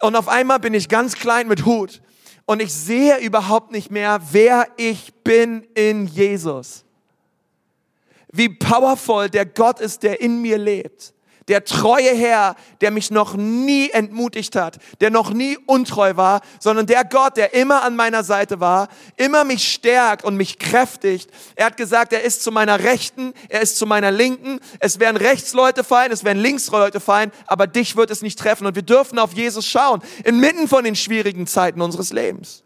und auf einmal bin ich ganz klein mit Hut und ich sehe überhaupt nicht mehr, wer ich bin in Jesus. Wie powerful der Gott ist, der in mir lebt der treue Herr, der mich noch nie entmutigt hat, der noch nie untreu war, sondern der Gott, der immer an meiner Seite war, immer mich stärkt und mich kräftigt. Er hat gesagt, er ist zu meiner Rechten, er ist zu meiner Linken. Es werden Rechtsleute fallen, es werden Linksleute fallen, aber dich wird es nicht treffen. Und wir dürfen auf Jesus schauen, inmitten von den schwierigen Zeiten unseres Lebens.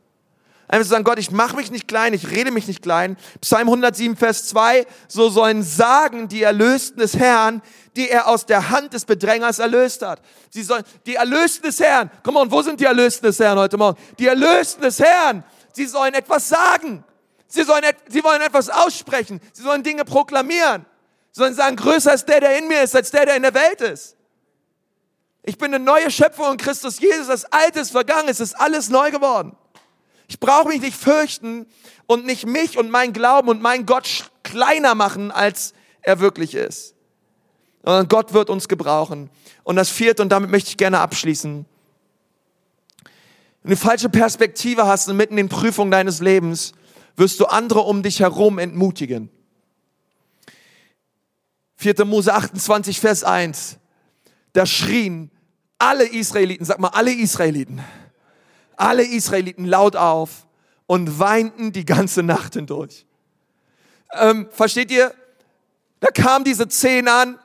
Einfach zu sagen, Gott, ich mache mich nicht klein, ich rede mich nicht klein. Psalm 107, Vers 2, so sollen sagen die Erlösten des Herrn, die er aus der Hand des Bedrängers erlöst hat. Sie sollen, die Erlösten des Herrn, komm on, wo sind die Erlösten des Herrn heute Morgen? Die Erlösten des Herrn, sie sollen etwas sagen. Sie, sollen, sie wollen etwas aussprechen. Sie sollen Dinge proklamieren. Sie sollen sagen, größer ist der, der in mir ist, als der, der in der Welt ist. Ich bin eine neue Schöpfung in Christus Jesus. Das Alte ist vergangen, es ist alles neu geworden. Ich brauche mich nicht fürchten und nicht mich und mein Glauben und mein Gott kleiner machen, als er wirklich ist. Sondern Gott wird uns gebrauchen. Und das vierte, und damit möchte ich gerne abschließen, wenn du falsche Perspektive hast und mitten in den Prüfungen deines Lebens, wirst du andere um dich herum entmutigen. 4. Mose 28, Vers 1. Da schrien alle Israeliten, sag mal alle Israeliten, alle Israeliten laut auf und weinten die ganze Nacht hindurch. Ähm, versteht ihr? Da kamen diese zehn an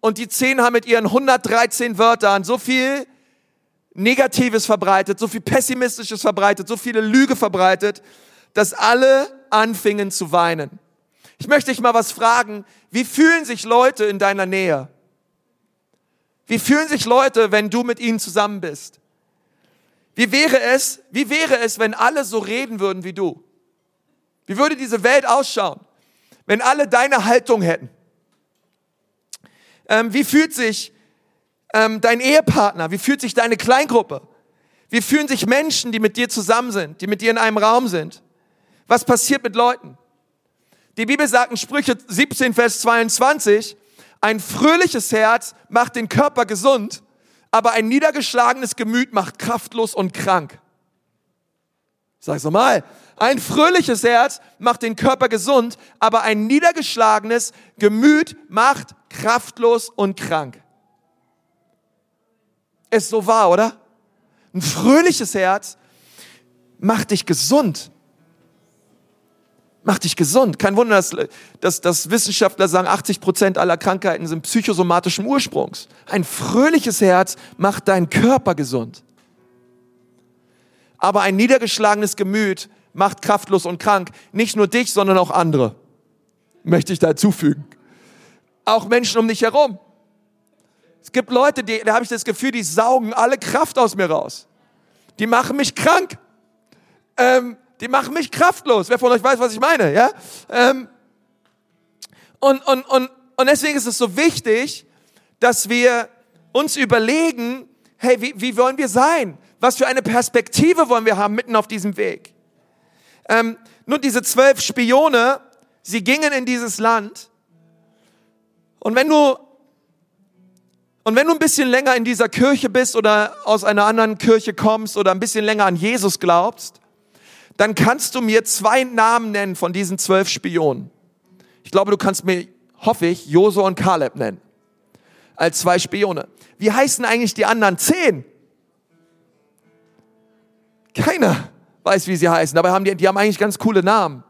und die zehn haben mit ihren 113 Wörtern so viel Negatives verbreitet, so viel Pessimistisches verbreitet, so viele Lüge verbreitet, dass alle anfingen zu weinen. Ich möchte dich mal was fragen. Wie fühlen sich Leute in deiner Nähe? Wie fühlen sich Leute, wenn du mit ihnen zusammen bist? Wie wäre es, wie wäre es, wenn alle so reden würden wie du? Wie würde diese Welt ausschauen, wenn alle deine Haltung hätten? Ähm, wie fühlt sich ähm, dein Ehepartner? Wie fühlt sich deine Kleingruppe? Wie fühlen sich Menschen, die mit dir zusammen sind, die mit dir in einem Raum sind? Was passiert mit Leuten? Die Bibel sagt in Sprüche 17, Vers 22, ein fröhliches Herz macht den Körper gesund, aber ein niedergeschlagenes Gemüt macht kraftlos und krank. Sag's nochmal. Ein fröhliches Herz macht den Körper gesund, aber ein niedergeschlagenes Gemüt macht kraftlos und krank. Ist so wahr, oder? Ein fröhliches Herz macht dich gesund macht dich gesund. Kein Wunder, dass, dass, dass Wissenschaftler sagen, 80 Prozent aller Krankheiten sind psychosomatischen Ursprungs. Ein fröhliches Herz macht deinen Körper gesund. Aber ein niedergeschlagenes Gemüt macht kraftlos und krank. Nicht nur dich, sondern auch andere. Möchte ich da zufügen. Auch Menschen um dich herum. Es gibt Leute, die, da habe ich das Gefühl, die saugen alle Kraft aus mir raus. Die machen mich krank. Ähm, die machen mich kraftlos. Wer von euch weiß, was ich meine, ja? Ähm, und, und, und, und deswegen ist es so wichtig, dass wir uns überlegen, hey, wie, wie wollen wir sein? Was für eine Perspektive wollen wir haben mitten auf diesem Weg? Ähm, nun, diese zwölf Spione, sie gingen in dieses Land. Und wenn du und wenn du ein bisschen länger in dieser Kirche bist oder aus einer anderen Kirche kommst oder ein bisschen länger an Jesus glaubst, dann kannst du mir zwei Namen nennen von diesen zwölf Spionen. Ich glaube, du kannst mir, hoffe ich, Josua und Kaleb nennen. Als zwei Spione. Wie heißen eigentlich die anderen zehn? Keiner weiß, wie sie heißen. Dabei haben die, die haben eigentlich ganz coole Namen.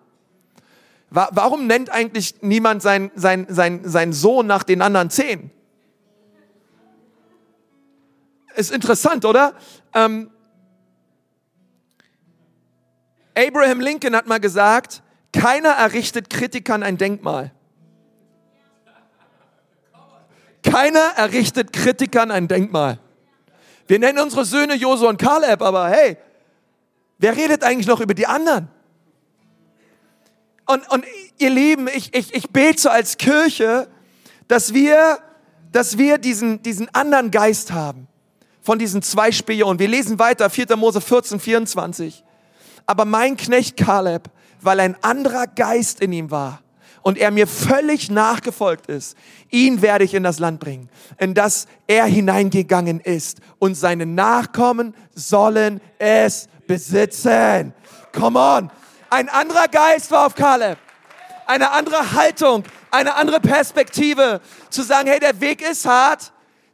Warum nennt eigentlich niemand seinen sein, sein, sein Sohn nach den anderen zehn? Ist interessant, oder? Ähm, Abraham Lincoln hat mal gesagt, keiner errichtet Kritikern ein Denkmal. Keiner errichtet Kritikern ein Denkmal. Wir nennen unsere Söhne Josua und Kaleb, aber hey, wer redet eigentlich noch über die anderen? Und, und ihr Lieben, ich, ich, ich bete so als Kirche, dass wir, dass wir diesen, diesen anderen Geist haben von diesen zwei Spionen. Wir lesen weiter, 4. Mose 14, 24. Aber mein Knecht Kaleb, weil ein anderer Geist in ihm war und er mir völlig nachgefolgt ist, ihn werde ich in das Land bringen, in das er hineingegangen ist und seine Nachkommen sollen es besitzen. Come on. Ein anderer Geist war auf Kaleb. Eine andere Haltung, eine andere Perspektive. Zu sagen, hey, der Weg ist hart,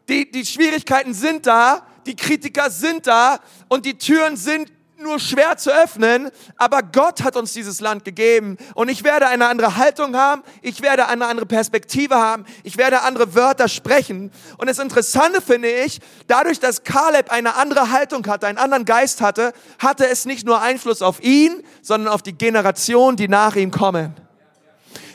die, die Schwierigkeiten sind da, die Kritiker sind da und die Türen sind nur schwer zu öffnen, aber Gott hat uns dieses Land gegeben und ich werde eine andere Haltung haben, ich werde eine andere Perspektive haben, ich werde andere Wörter sprechen. Und das Interessante finde ich, dadurch, dass Kaleb eine andere Haltung hatte, einen anderen Geist hatte, hatte es nicht nur Einfluss auf ihn, sondern auf die Generation, die nach ihm kommen.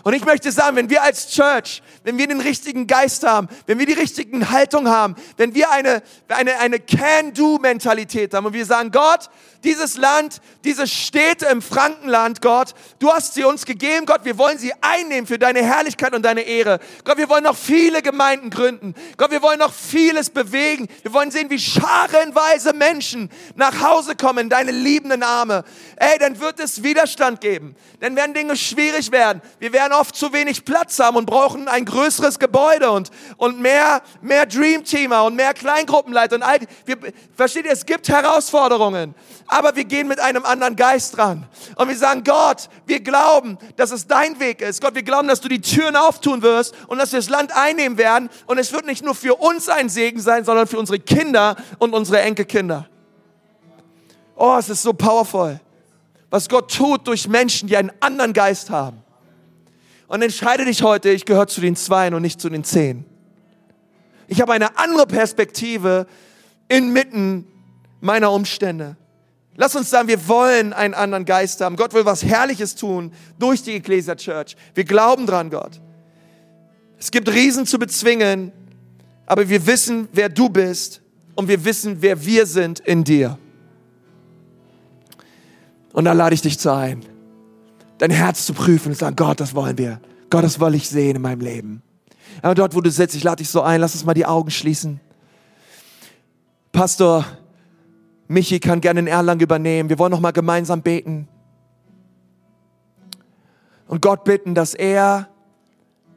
Und ich möchte sagen, wenn wir als Church, wenn wir den richtigen Geist haben, wenn wir die richtigen Haltung haben, wenn wir eine, eine, eine Can-Do-Mentalität haben und wir sagen, Gott, dieses Land, diese Städte im Frankenland, Gott, du hast sie uns gegeben, Gott, wir wollen sie einnehmen für deine Herrlichkeit und deine Ehre. Gott, wir wollen noch viele Gemeinden gründen. Gott, wir wollen noch vieles bewegen. Wir wollen sehen, wie scharenweise Menschen nach Hause kommen in deine liebenden Arme. Ey, dann wird es Widerstand geben. Dann werden Dinge schwierig werden. Wir werden oft zu wenig Platz haben und brauchen ein größeres Gebäude und, und mehr, mehr Dreamteamer und mehr Kleingruppenleiter und all, wir, versteht ihr, es gibt Herausforderungen aber wir gehen mit einem anderen Geist dran. Und wir sagen, Gott, wir glauben, dass es dein Weg ist. Gott, wir glauben, dass du die Türen auftun wirst und dass wir das Land einnehmen werden. Und es wird nicht nur für uns ein Segen sein, sondern für unsere Kinder und unsere Enkelkinder. Oh, es ist so powerful, was Gott tut durch Menschen, die einen anderen Geist haben. Und entscheide dich heute, ich gehöre zu den Zweien und nicht zu den Zehn. Ich habe eine andere Perspektive inmitten meiner Umstände. Lass uns sagen, wir wollen einen anderen Geist haben. Gott will was Herrliches tun durch die Ecclesia Church. Wir glauben dran, Gott. Es gibt Riesen zu bezwingen, aber wir wissen, wer du bist und wir wissen, wer wir sind in dir. Und da lade ich dich zu ein, dein Herz zu prüfen und sagen, Gott, das wollen wir. Gott, das will ich sehen in meinem Leben. Aber dort, wo du sitzt, ich lade dich so ein, lass uns mal die Augen schließen. Pastor, Michi kann gerne in Erlang übernehmen. Wir wollen noch mal gemeinsam beten. Und Gott bitten, dass er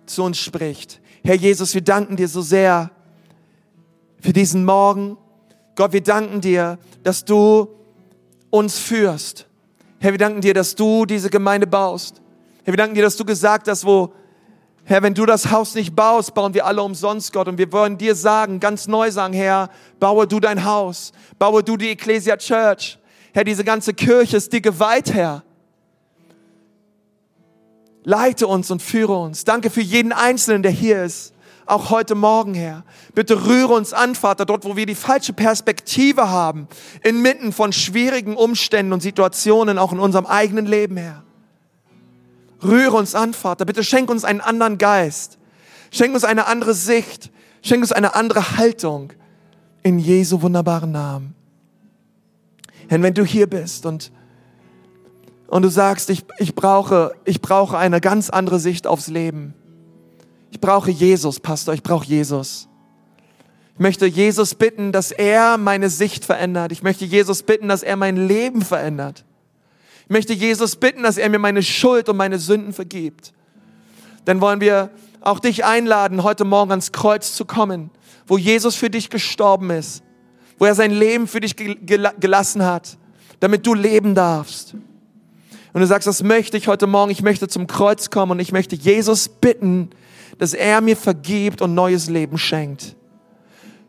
zu uns spricht. Herr Jesus, wir danken dir so sehr für diesen Morgen. Gott, wir danken dir, dass du uns führst. Herr, wir danken dir, dass du diese Gemeinde baust. Herr, wir danken dir, dass du gesagt hast, wo Herr, wenn du das Haus nicht baust, bauen wir alle umsonst, Gott. Und wir wollen dir sagen, ganz neu sagen, Herr, baue du dein Haus, baue du die Ecclesia Church. Herr, diese ganze Kirche ist dir geweiht, Herr. Leite uns und führe uns. Danke für jeden Einzelnen, der hier ist. Auch heute Morgen, Herr. Bitte rühre uns an, Vater, dort, wo wir die falsche Perspektive haben, inmitten von schwierigen Umständen und Situationen, auch in unserem eigenen Leben, Herr. Rühre uns an, Vater. Bitte schenk uns einen anderen Geist. Schenk uns eine andere Sicht. Schenk uns eine andere Haltung. In Jesu wunderbaren Namen. Herr, wenn du hier bist und, und du sagst, ich, ich, brauche, ich brauche eine ganz andere Sicht aufs Leben. Ich brauche Jesus, Pastor, ich brauche Jesus. Ich möchte Jesus bitten, dass er meine Sicht verändert. Ich möchte Jesus bitten, dass er mein Leben verändert. Ich möchte Jesus bitten, dass er mir meine Schuld und meine Sünden vergibt. Dann wollen wir auch dich einladen, heute Morgen ans Kreuz zu kommen, wo Jesus für dich gestorben ist, wo er sein Leben für dich gelassen hat, damit du leben darfst. Und Und du sagst, das möchte ich heute Morgen, ich möchte zum Kreuz kommen und ich möchte Jesus bitten, dass er mir vergibt und neues Leben schenkt.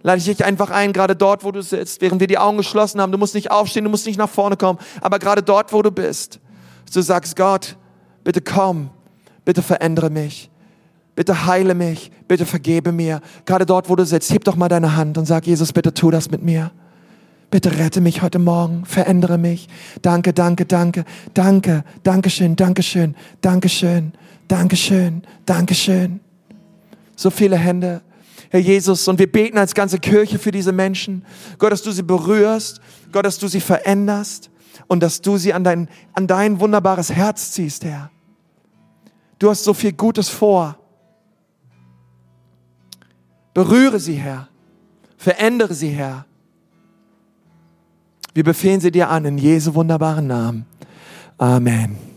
Lade ich dich einfach ein, gerade dort, wo du sitzt, während wir die Augen geschlossen haben. Du musst nicht aufstehen, du musst nicht nach vorne kommen, aber gerade dort, wo du bist, du sagst, Gott, bitte komm, bitte verändere mich, bitte heile mich, bitte vergebe mir. Gerade dort, wo du sitzt, heb doch mal deine Hand und sag, Jesus, bitte tu das mit mir. Bitte rette mich heute Morgen, verändere mich. Danke, danke, danke, danke, Dankeschön, Dankeschön, Dankeschön, Dankeschön, Dankeschön. So viele Hände. Herr Jesus, und wir beten als ganze Kirche für diese Menschen. Gott, dass du sie berührst, Gott, dass du sie veränderst und dass du sie an dein, an dein wunderbares Herz ziehst, Herr. Du hast so viel Gutes vor. Berühre sie, Herr. Verändere sie, Herr. Wir befehlen sie dir an in Jesu wunderbaren Namen. Amen.